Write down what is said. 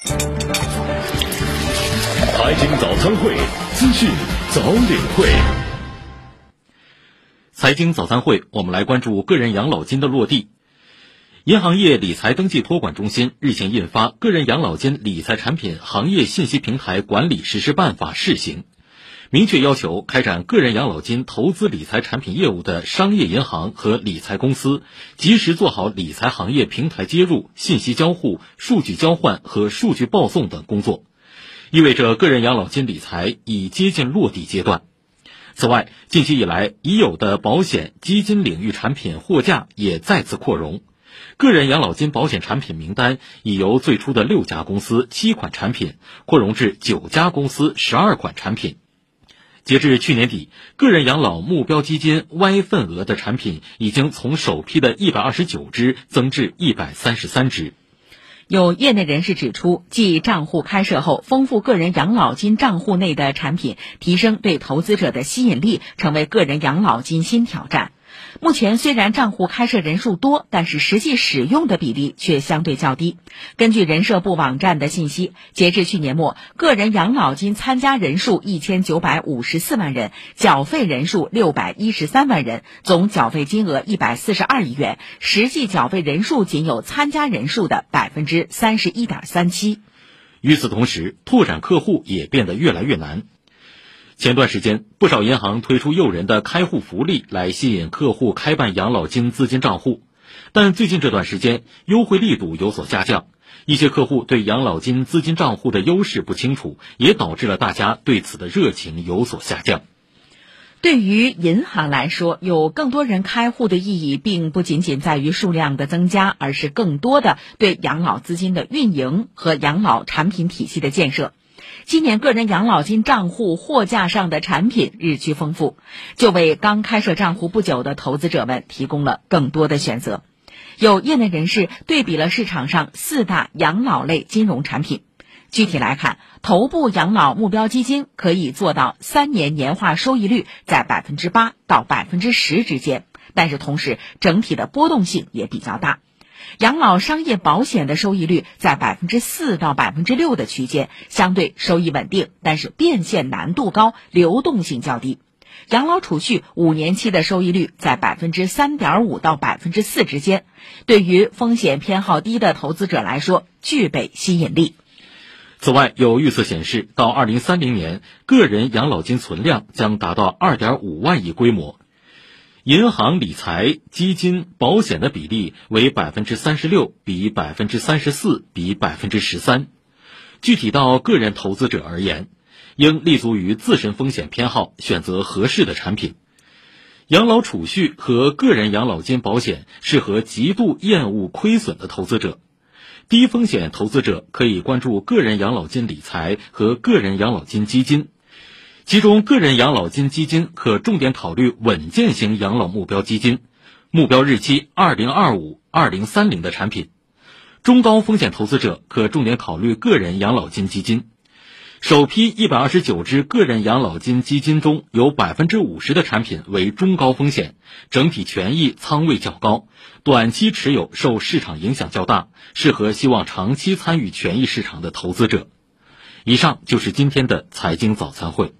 财经早餐会，资讯早领会。财经早餐会，我们来关注个人养老金的落地。银行业理财登记托管中心日前印发《个人养老金理财产品行业信息平台管理实施办法（试行）》，明确要求开展个人养老金投资理财产品业务的商业银行和理财公司，及时做好理财行业平台接入、信息交互、数据交换和数据报送等工作，意味着个人养老金理财已接近落地阶段。此外，近期以来，已有的保险、基金领域产品货架也再次扩容。个人养老金保险产品名单已由最初的六家公司七款产品扩容至九家公司十二款产品。截至去年底，个人养老目标基金 Y 份额的产品已经从首批的一百二十九只增至一百三十三只。有业内人士指出，继账户开设后，丰富个人养老金账户内的产品，提升对投资者的吸引力，成为个人养老金新挑战。目前虽然账户开设人数多，但是实际使用的比例却相对较低。根据人社部网站的信息，截至去年末，个人养老金参加人数一千九百五十四万人，缴费人数六百一十三万人，总缴费金额一百四十二亿元，实际缴费人数仅有参加人数的百分之三十一点三七。与此同时，拓展客户也变得越来越难。前段时间，不少银行推出诱人的开户福利来吸引客户开办养老金资金账户，但最近这段时间优惠力度有所下降，一些客户对养老金资金账户的优势不清楚，也导致了大家对此的热情有所下降。对于银行来说，有更多人开户的意义，并不仅仅在于数量的增加，而是更多的对养老资金的运营和养老产品体系的建设。今年个人养老金账户货架上的产品日趋丰富，就为刚开设账户不久的投资者们提供了更多的选择。有业内人士对比了市场上四大养老类金融产品，具体来看，头部养老目标基金可以做到三年年化收益率在百分之八到百分之十之间，但是同时整体的波动性也比较大。养老商业保险的收益率在百分之四到百分之六的区间，相对收益稳定，但是变现难度高，流动性较低。养老储蓄五年期的收益率在百分之三点五到百分之四之间，对于风险偏好低的投资者来说具备吸引力。此外，有预测显示，到二零三零年，个人养老金存量将达到二点五万亿规模。银行理财、基金、保险的比例为百分之三十六比百分之三十四比百分之十三。具体到个人投资者而言，应立足于自身风险偏好，选择合适的产品。养老储蓄和个人养老金保险适合极度厌恶亏损的投资者。低风险投资者可以关注个人养老金理财和个人养老金基金。其中，个人养老金基金可重点考虑稳健型养老目标基金，目标日期二零二五、二零三零的产品；中高风险投资者可重点考虑个人养老金基金。首批一百二十九只个人养老金基金中有百分之五十的产品为中高风险，整体权益仓位较高，短期持有受市场影响较大，适合希望长期参与权益市场的投资者。以上就是今天的财经早餐会。